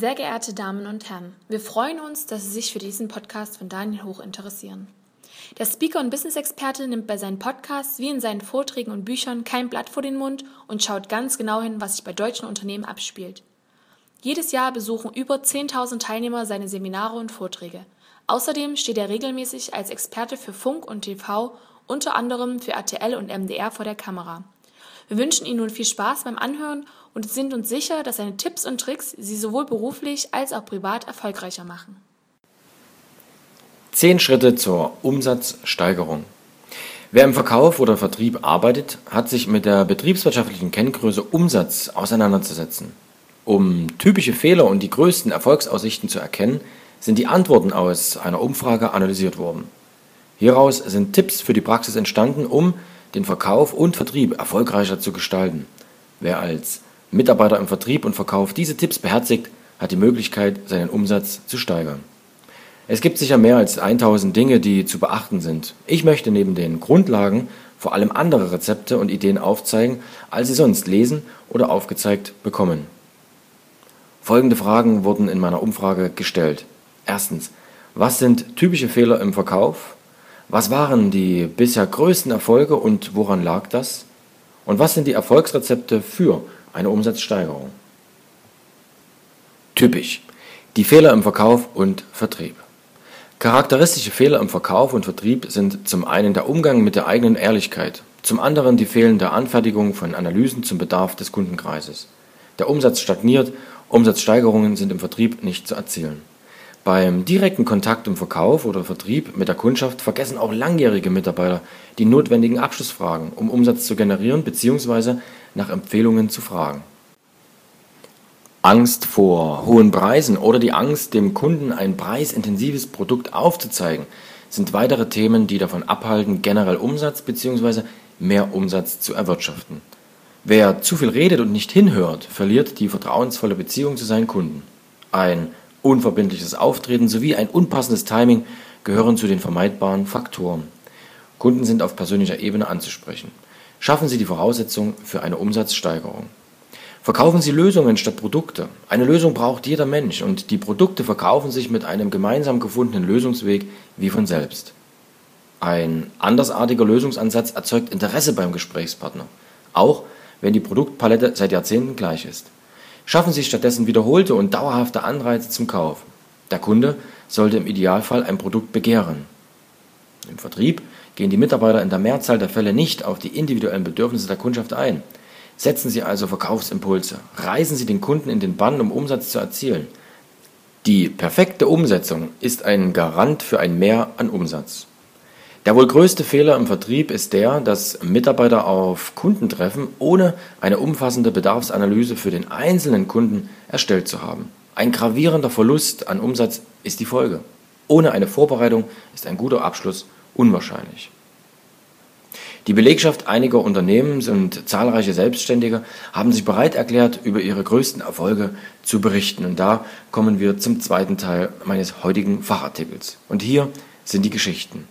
Sehr geehrte Damen und Herren, wir freuen uns, dass Sie sich für diesen Podcast von Daniel Hoch interessieren. Der Speaker und Business-Experte nimmt bei seinen Podcasts wie in seinen Vorträgen und Büchern kein Blatt vor den Mund und schaut ganz genau hin, was sich bei deutschen Unternehmen abspielt. Jedes Jahr besuchen über 10.000 Teilnehmer seine Seminare und Vorträge. Außerdem steht er regelmäßig als Experte für Funk und TV, unter anderem für RTL und MDR vor der Kamera. Wir wünschen Ihnen nun viel Spaß beim Anhören und sind uns sicher, dass seine Tipps und Tricks Sie sowohl beruflich als auch privat erfolgreicher machen. Zehn Schritte zur Umsatzsteigerung. Wer im Verkauf oder Vertrieb arbeitet, hat sich mit der betriebswirtschaftlichen Kenngröße Umsatz auseinanderzusetzen. Um typische Fehler und die größten Erfolgsaussichten zu erkennen, sind die Antworten aus einer Umfrage analysiert worden. Hieraus sind Tipps für die Praxis entstanden, um den Verkauf und Vertrieb erfolgreicher zu gestalten. Wer als Mitarbeiter im Vertrieb und Verkauf diese Tipps beherzigt, hat die Möglichkeit, seinen Umsatz zu steigern. Es gibt sicher mehr als 1000 Dinge, die zu beachten sind. Ich möchte neben den Grundlagen vor allem andere Rezepte und Ideen aufzeigen, als Sie sonst lesen oder aufgezeigt bekommen. Folgende Fragen wurden in meiner Umfrage gestellt. Erstens, was sind typische Fehler im Verkauf? Was waren die bisher größten Erfolge und woran lag das? Und was sind die Erfolgsrezepte für eine Umsatzsteigerung? Typisch. Die Fehler im Verkauf und Vertrieb. Charakteristische Fehler im Verkauf und Vertrieb sind zum einen der Umgang mit der eigenen Ehrlichkeit, zum anderen die fehlende Anfertigung von Analysen zum Bedarf des Kundenkreises. Der Umsatz stagniert, Umsatzsteigerungen sind im Vertrieb nicht zu erzielen. Beim direkten Kontakt im Verkauf oder Vertrieb mit der Kundschaft vergessen auch langjährige Mitarbeiter die notwendigen Abschlussfragen, um Umsatz zu generieren bzw. nach Empfehlungen zu fragen. Angst vor hohen Preisen oder die Angst, dem Kunden ein preisintensives Produkt aufzuzeigen, sind weitere Themen, die davon abhalten, generell Umsatz bzw. mehr Umsatz zu erwirtschaften. Wer zu viel redet und nicht hinhört, verliert die vertrauensvolle Beziehung zu seinen Kunden. Ein unverbindliches Auftreten sowie ein unpassendes Timing gehören zu den vermeidbaren Faktoren. Kunden sind auf persönlicher Ebene anzusprechen. Schaffen Sie die Voraussetzung für eine Umsatzsteigerung. Verkaufen Sie Lösungen statt Produkte. Eine Lösung braucht jeder Mensch und die Produkte verkaufen sich mit einem gemeinsam gefundenen Lösungsweg wie von selbst. Ein andersartiger Lösungsansatz erzeugt Interesse beim Gesprächspartner, auch wenn die Produktpalette seit Jahrzehnten gleich ist. Schaffen Sie stattdessen wiederholte und dauerhafte Anreize zum Kauf. Der Kunde sollte im Idealfall ein Produkt begehren. Im Vertrieb gehen die Mitarbeiter in der Mehrzahl der Fälle nicht auf die individuellen Bedürfnisse der Kundschaft ein. Setzen Sie also Verkaufsimpulse. Reißen Sie den Kunden in den Bann, um Umsatz zu erzielen. Die perfekte Umsetzung ist ein Garant für ein Mehr an Umsatz. Der wohl größte Fehler im Vertrieb ist der, dass Mitarbeiter auf Kunden treffen, ohne eine umfassende Bedarfsanalyse für den einzelnen Kunden erstellt zu haben. Ein gravierender Verlust an Umsatz ist die Folge. Ohne eine Vorbereitung ist ein guter Abschluss unwahrscheinlich. Die Belegschaft einiger Unternehmen und zahlreiche Selbstständige haben sich bereit erklärt, über ihre größten Erfolge zu berichten. Und da kommen wir zum zweiten Teil meines heutigen Fachartikels. Und hier sind die Geschichten.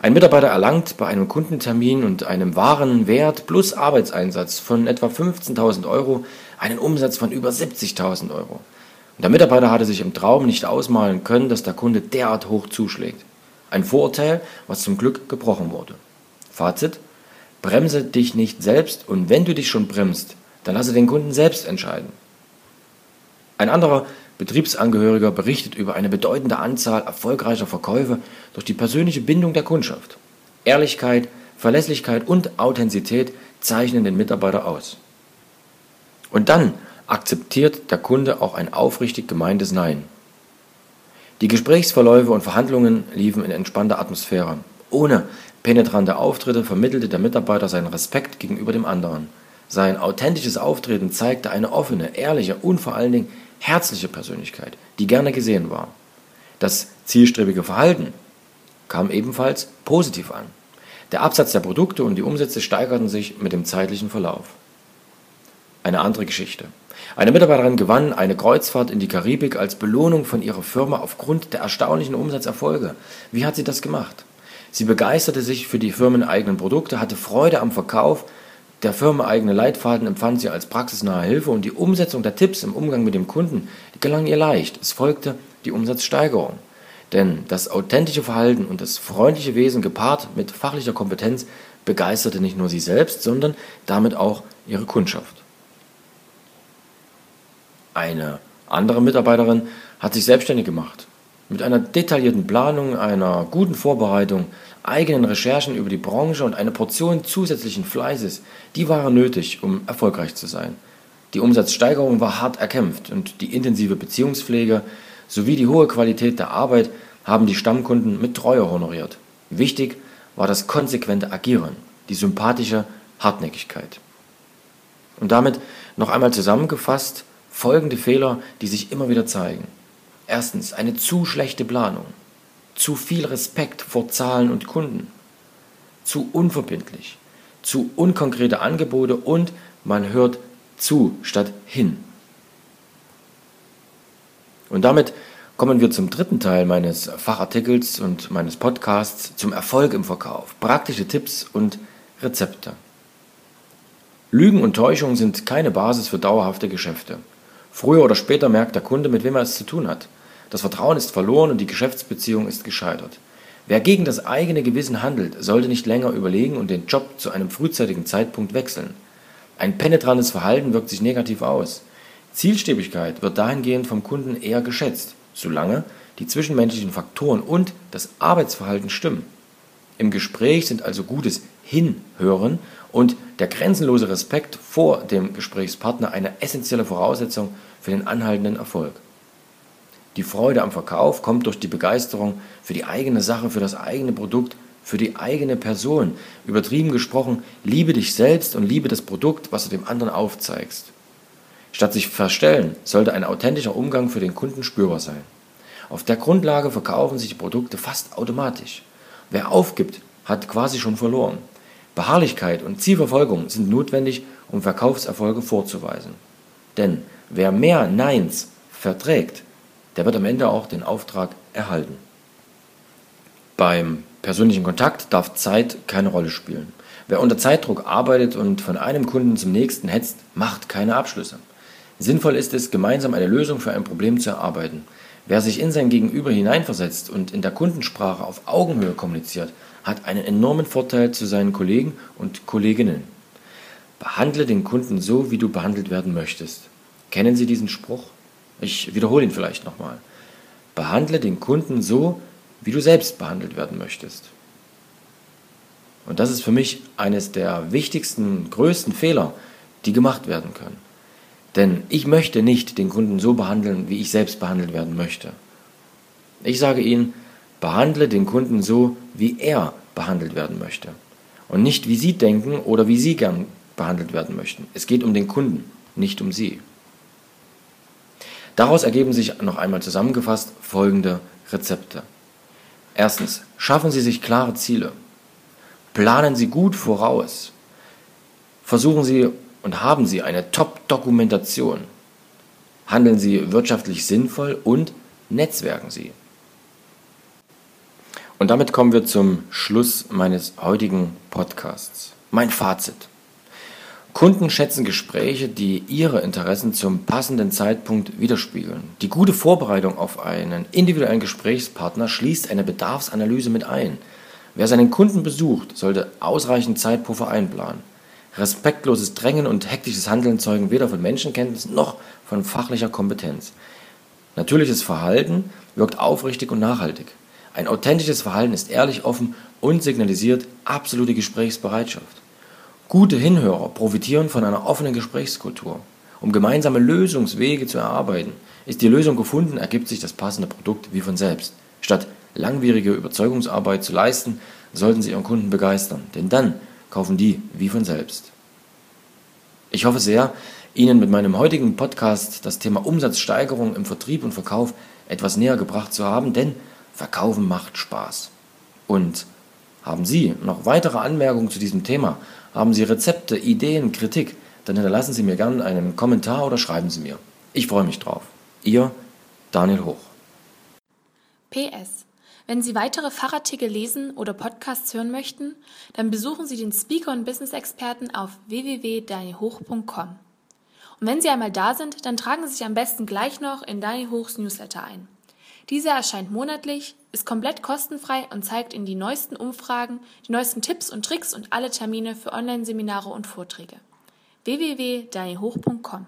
Ein Mitarbeiter erlangt bei einem Kundentermin und einem wahren Wert plus Arbeitseinsatz von etwa 15.000 Euro einen Umsatz von über 70.000 Euro. Der Mitarbeiter hatte sich im Traum nicht ausmalen können, dass der Kunde derart hoch zuschlägt. Ein Vorurteil, was zum Glück gebrochen wurde. Fazit: Bremse dich nicht selbst und wenn du dich schon bremst, dann lasse den Kunden selbst entscheiden. Ein anderer Betriebsangehöriger berichtet über eine bedeutende Anzahl erfolgreicher Verkäufe durch die persönliche Bindung der Kundschaft. Ehrlichkeit, Verlässlichkeit und Authentizität zeichnen den Mitarbeiter aus. Und dann akzeptiert der Kunde auch ein aufrichtig gemeintes Nein. Die Gesprächsverläufe und Verhandlungen liefen in entspannter Atmosphäre, ohne penetrante Auftritte vermittelte der Mitarbeiter seinen Respekt gegenüber dem anderen. Sein authentisches Auftreten zeigte eine offene, ehrliche und vor allen Dingen herzliche Persönlichkeit, die gerne gesehen war. Das zielstrebige Verhalten kam ebenfalls positiv an. Der Absatz der Produkte und die Umsätze steigerten sich mit dem zeitlichen Verlauf. Eine andere Geschichte. Eine Mitarbeiterin gewann eine Kreuzfahrt in die Karibik als Belohnung von ihrer Firma aufgrund der erstaunlichen Umsatzerfolge. Wie hat sie das gemacht? Sie begeisterte sich für die firmeneigenen Produkte, hatte Freude am Verkauf Der firmeneigene Leitfaden empfand sie als praxisnahe Hilfe und die Umsetzung der Tipps im Umgang mit dem Kunden gelang ihr leicht. Es folgte die Umsatzsteigerung. Denn das authentische Verhalten und das freundliche Wesen gepaart mit fachlicher Kompetenz begeisterte nicht nur sie selbst, sondern damit auch ihre Kundschaft. Eine andere Mitarbeiterin hat sich selbstständig gemacht. Mit einer detaillierten Planung, einer guten Vorbereitung, eigenen Recherchen über die Branche und einer Portion zusätzlichen Fleißes, die waren nötig, um erfolgreich zu sein. Die Umsatzsteigerung war hart erkämpft und die intensive Beziehungspflege sowie die hohe Qualität der Arbeit haben die Stammkunden mit Treue honoriert. Wichtig war das konsequente Agieren, die sympathische Hartnäckigkeit. Und damit noch einmal zusammengefasst folgende Fehler, die sich immer wieder zeigen. Erstens eine zu schlechte Planung, zu viel Respekt vor Zahlen und Kunden, zu unverbindlich, zu unkonkrete Angebote und man hört zu statt hin. Und damit kommen wir zum dritten Teil meines Fachartikels und meines Podcasts zum Erfolg im Verkauf. Praktische Tipps und Rezepte. Lügen und Täuschung sind keine Basis für dauerhafte Geschäfte. Früher oder später merkt der Kunde, mit wem er es zu tun hat. Das Vertrauen ist verloren und die Geschäftsbeziehung ist gescheitert. Wer gegen das eigene Gewissen handelt, sollte nicht länger überlegen und den Job zu einem frühzeitigen Zeitpunkt wechseln. Ein penetrantes Verhalten wirkt sich negativ aus. Zielstrebigkeit wird dahingehend vom Kunden eher geschätzt, solange die zwischenmenschlichen Faktoren und das Arbeitsverhalten stimmen. Im Gespräch sind also gutes Hinhören und der grenzenlose Respekt vor dem Gesprächspartner eine essentielle Voraussetzung für den anhaltenden Erfolg. Die Freude am Verkauf kommt durch die Begeisterung für die eigene Sache, für das eigene Produkt, für die eigene Person. Übertrieben gesprochen, liebe dich selbst und liebe das Produkt, was du dem anderen aufzeigst. Statt sich verstellen, sollte ein authentischer Umgang für den Kunden spürbar sein. Auf der Grundlage verkaufen sich die Produkte fast automatisch. Wer aufgibt, hat quasi schon verloren. Beharrlichkeit und Zielverfolgung sind notwendig, um Verkaufserfolge vorzuweisen. Denn wer mehr Neins verträgt, der wird am Ende auch den Auftrag erhalten. Beim persönlichen Kontakt darf Zeit keine Rolle spielen. Wer unter Zeitdruck arbeitet und von einem Kunden zum nächsten hetzt, macht keine Abschlüsse. Sinnvoll ist es, gemeinsam eine Lösung für ein Problem zu erarbeiten. Wer sich in sein Gegenüber hineinversetzt und in der Kundensprache auf Augenhöhe kommuniziert, hat einen enormen Vorteil zu seinen Kollegen und Kolleginnen. Behandle den Kunden so, wie du behandelt werden möchtest. Kennen Sie diesen Spruch? Ich wiederhole ihn vielleicht nochmal. Behandle den Kunden so, wie du selbst behandelt werden möchtest. Und das ist für mich eines der wichtigsten, größten Fehler, die gemacht werden können. Denn ich möchte nicht den Kunden so behandeln, wie ich selbst behandelt werden möchte. Ich sage Ihnen, behandle den Kunden so, wie er behandelt werden möchte. Und nicht, wie Sie denken oder wie Sie gern behandelt werden möchten. Es geht um den Kunden, nicht um Sie. Daraus ergeben sich noch einmal zusammengefasst folgende Rezepte. Erstens, schaffen Sie sich klare Ziele. Planen Sie gut voraus. Versuchen Sie und haben Sie eine Top-Dokumentation. Handeln Sie wirtschaftlich sinnvoll und netzwerken Sie. Und damit kommen wir zum Schluss meines heutigen Podcasts. Mein Fazit. Kunden schätzen Gespräche, die ihre Interessen zum passenden Zeitpunkt widerspiegeln. Die gute Vorbereitung auf einen individuellen Gesprächspartner schließt eine Bedarfsanalyse mit ein. Wer seinen Kunden besucht, sollte ausreichend Zeitpuffer einplanen. Respektloses Drängen und hektisches Handeln zeugen weder von Menschenkenntnis noch von fachlicher Kompetenz. Natürliches Verhalten wirkt aufrichtig und nachhaltig. Ein authentisches Verhalten ist ehrlich, offen und signalisiert absolute Gesprächsbereitschaft. Gute Hinhörer profitieren von einer offenen Gesprächskultur. Um gemeinsame Lösungswege zu erarbeiten, ist die Lösung gefunden, ergibt sich das passende Produkt wie von selbst. Statt langwierige Überzeugungsarbeit zu leisten, sollten Sie Ihren Kunden begeistern, denn dann kaufen die wie von selbst. Ich hoffe sehr, Ihnen mit meinem heutigen Podcast das Thema Umsatzsteigerung im Vertrieb und Verkauf etwas näher gebracht zu haben, denn Verkaufen macht Spaß. Und haben Sie noch weitere Anmerkungen zu diesem Thema? Haben Sie Rezepte, Ideen, Kritik? Dann hinterlassen Sie mir gerne einen Kommentar oder schreiben Sie mir. Ich freue mich drauf. Ihr Daniel Hoch. PS Wenn Sie weitere Fachartikel lesen oder Podcasts hören möchten, dann besuchen Sie den Speaker und Business Experten auf www.danihoch.com. Und wenn Sie einmal da sind, dann tragen Sie sich am besten gleich noch in Dani Hochs Newsletter ein. Dieser erscheint monatlich, ist komplett kostenfrei und zeigt Ihnen die neuesten Umfragen, die neuesten Tipps und Tricks und alle Termine für Online-Seminare und Vorträge. www.danihoch.com